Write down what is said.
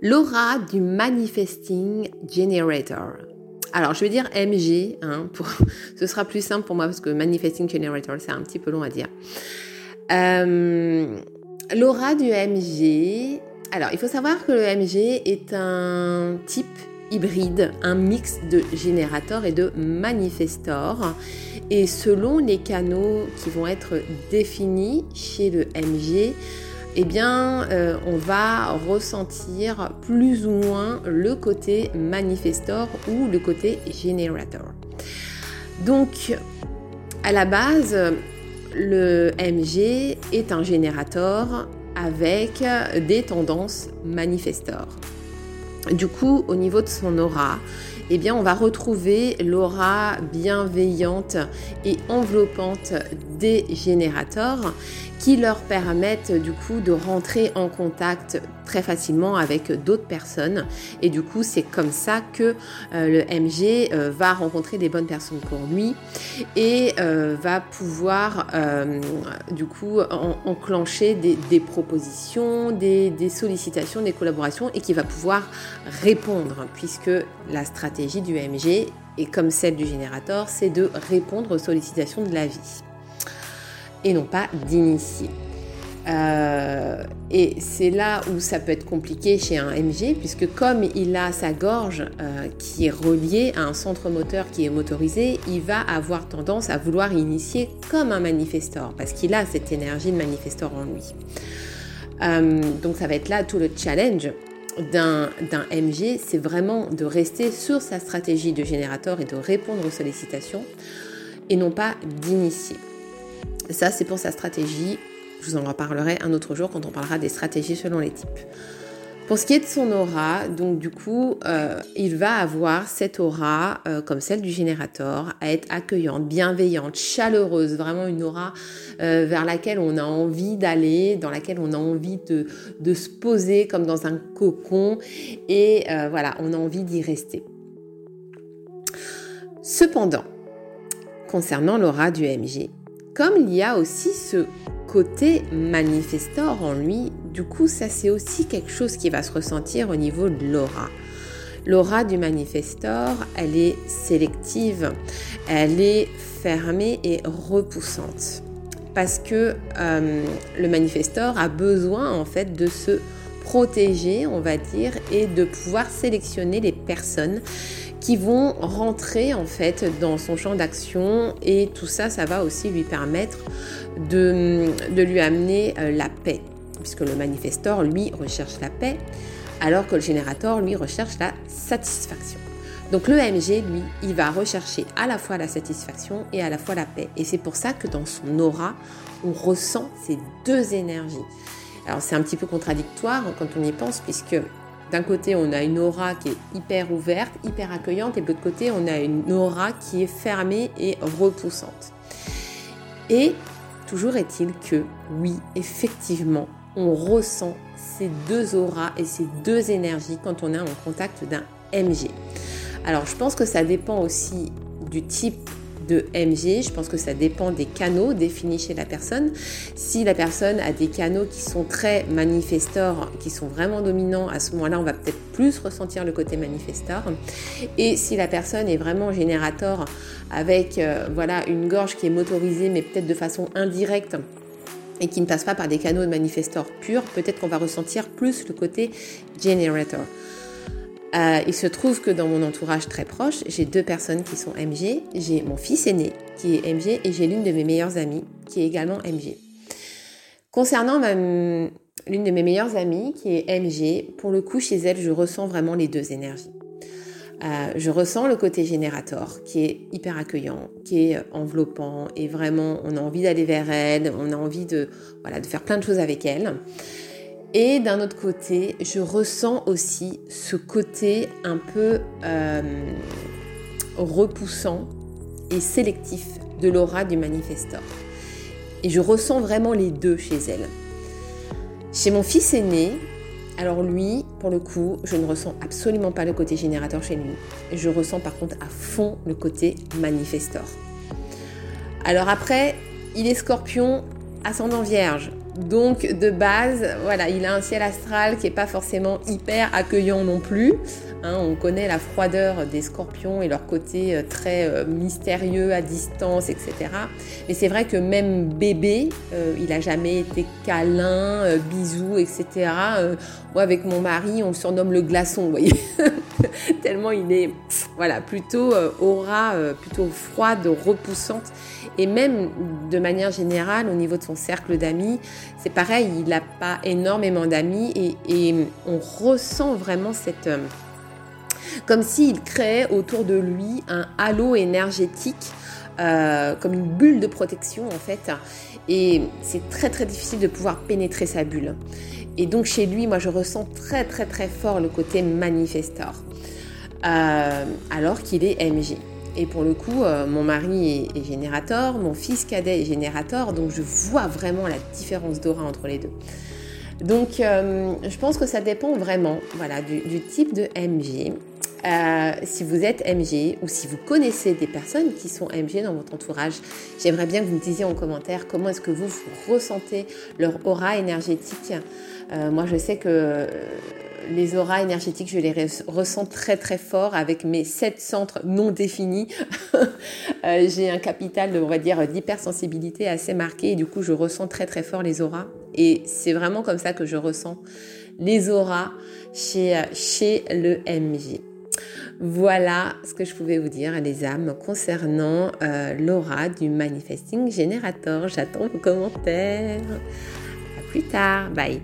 L'aura du Manifesting Generator. Alors, je vais dire MG, hein, pour, ce sera plus simple pour moi parce que Manifesting Generator, c'est un petit peu long à dire. Euh, l'aura du MG. Alors, il faut savoir que le MG est un type hybride, un mix de générateur et de manifestor. Et selon les canaux qui vont être définis chez le MG, eh bien, euh, on va ressentir plus ou moins le côté manifestor ou le côté générateur. Donc, à la base, le MG est un générateur avec des tendances manifestor. Du coup, au niveau de son aura, eh on va retrouver l'aura bienveillante et enveloppante des générateurs qui leur permettent du coup de rentrer en contact très facilement avec d'autres personnes. Et du coup, c'est comme ça que euh, le MG euh, va rencontrer des bonnes personnes pour lui et euh, va pouvoir du coup enclencher des, propositions, des, sollicitations, des collaborations et qui va pouvoir répondre puisque la stratégie du MG et comme celle du générateur, c'est de répondre aux sollicitations de la vie et non pas d'initier. Euh, et c'est là où ça peut être compliqué chez un MG, puisque comme il a sa gorge euh, qui est reliée à un centre moteur qui est motorisé, il va avoir tendance à vouloir initier comme un manifestor, parce qu'il a cette énergie de manifestor en lui. Euh, donc ça va être là tout le challenge d'un MG, c'est vraiment de rester sur sa stratégie de générateur et de répondre aux sollicitations, et non pas d'initier. Ça, c'est pour sa stratégie. Je vous en reparlerai un autre jour quand on parlera des stratégies selon les types. Pour ce qui est de son aura, donc du coup, euh, il va avoir cette aura, euh, comme celle du générateur, à être accueillante, bienveillante, chaleureuse, vraiment une aura euh, vers laquelle on a envie d'aller, dans laquelle on a envie de, de, se poser comme dans un cocon, et voilà, on a envie d'y rester. Cependant, concernant l'aura du MG, comme il y a aussi ce côté manifestor en lui, coup, ça c'est aussi quelque chose qui va se ressentir au niveau de l'aura. L'aura du manifestor, elle est sélective, elle est fermée et repoussante. Parce que euh, le manifestor a besoin en fait de se protéger, on va dire, et de pouvoir sélectionner les personnes qui vont rentrer en fait dans son champ d'action et tout ça, ça va aussi lui permettre de, lui amener euh, la paix, puisque le manifestor, lui, recherche la paix, alors que le générateur, lui, recherche la satisfaction. Donc le MG, lui, il va rechercher à la fois la satisfaction et à la fois la paix. Et c'est pour ça que dans son aura, on ressent ces deux énergies. Alors c'est un petit peu contradictoire quand on y pense, puisque d'un côté, on a une aura qui est hyper ouverte, hyper accueillante, et de l'autre côté, on a une aura qui est fermée et repoussante. Et toujours est-il que, oui, effectivement, on ressent ces deux auras et ces deux énergies quand on est en contact d'un MG. Alors, je pense que ça dépend aussi du type de MG. Je pense que ça dépend des canaux définis chez la personne. Si la personne a des canaux qui sont très manifestors, qui sont vraiment dominants, à ce moment-là, on va peut-être plus ressentir le côté manifestor. Et si la personne est vraiment générateur avec euh, voilà une gorge qui est motorisée, mais peut-être de façon indirecte, et qui ne passe pas par des canaux de manifestor purs, peut-être qu'on va ressentir plus le côté generator. Euh, il se trouve que dans mon entourage très proche, j'ai deux personnes qui sont MG. J'ai mon fils aîné qui est MG et j'ai l'une de mes meilleures amies qui est également MG. Concernant l'une de mes meilleures amies qui est MG, pour le coup chez elle, je ressens vraiment les deux énergies. Euh, je ressens le côté générateur qui est hyper accueillant, qui est enveloppant et vraiment on a envie d'aller vers elle, on a envie de, voilà, de faire plein de choses avec elle. Et d'un autre côté, je ressens aussi ce côté un peu euh, repoussant et sélectif de l'aura du manifestor. Et je ressens vraiment les deux chez elle. Chez mon fils aîné, alors lui, pour le coup, je ne ressens absolument pas le côté générateur chez lui. Je ressens par contre à fond le côté manifestor. Alors après, il est scorpion, ascendant vierge. Donc de base, voilà, il a un ciel astral qui n'est pas forcément hyper accueillant non plus. Hein, on connaît la froideur des scorpions et leur côté euh, très euh, mystérieux à distance, etc. Mais c'est vrai que même bébé, euh, il n'a jamais été câlin, bisous, etc. moi, avec mon mari, on le surnomme le glaçon, vous voyez. Tellement il est, voilà, plutôt aura, plutôt froide, repoussante. Et même de manière générale, au niveau de son cercle d'amis, c'est pareil, il n'a pas énormément d'amis et, on ressent vraiment cette comme s'il créait autour de lui un halo énergétique, euh, comme une bulle de protection en fait. Et c'est très très difficile de pouvoir pénétrer sa bulle. Et donc chez lui, moi je ressens très très très fort le côté manifestor, euh, alors qu'il est MG. Et pour le coup, euh, mon mari est, générateur, mon fils cadet est générateur, donc je vois vraiment la différence d'aura entre les deux. Donc, je pense que ça dépend vraiment voilà, du, type de MG. Euh, si vous êtes MG ou si vous connaissez des personnes qui sont MG dans votre entourage, j'aimerais bien que vous me disiez en commentaire comment est-ce que vous, ressentez leur aura énergétique. Euh, moi, je sais que euh, les auras énergétiques, je les ressens très très fort avec mes sept centres non définis. J'ai un capital, on va dire, d'hypersensibilité assez marqué et du coup, je ressens très très fort les auras. Et c'est vraiment comme ça que je ressens les auras chez, chez le MG. Voilà ce que je pouvais vous dire, les âmes, concernant euh, l'aura du Manifesting Generator. J'attends vos commentaires. À plus tard. Bye.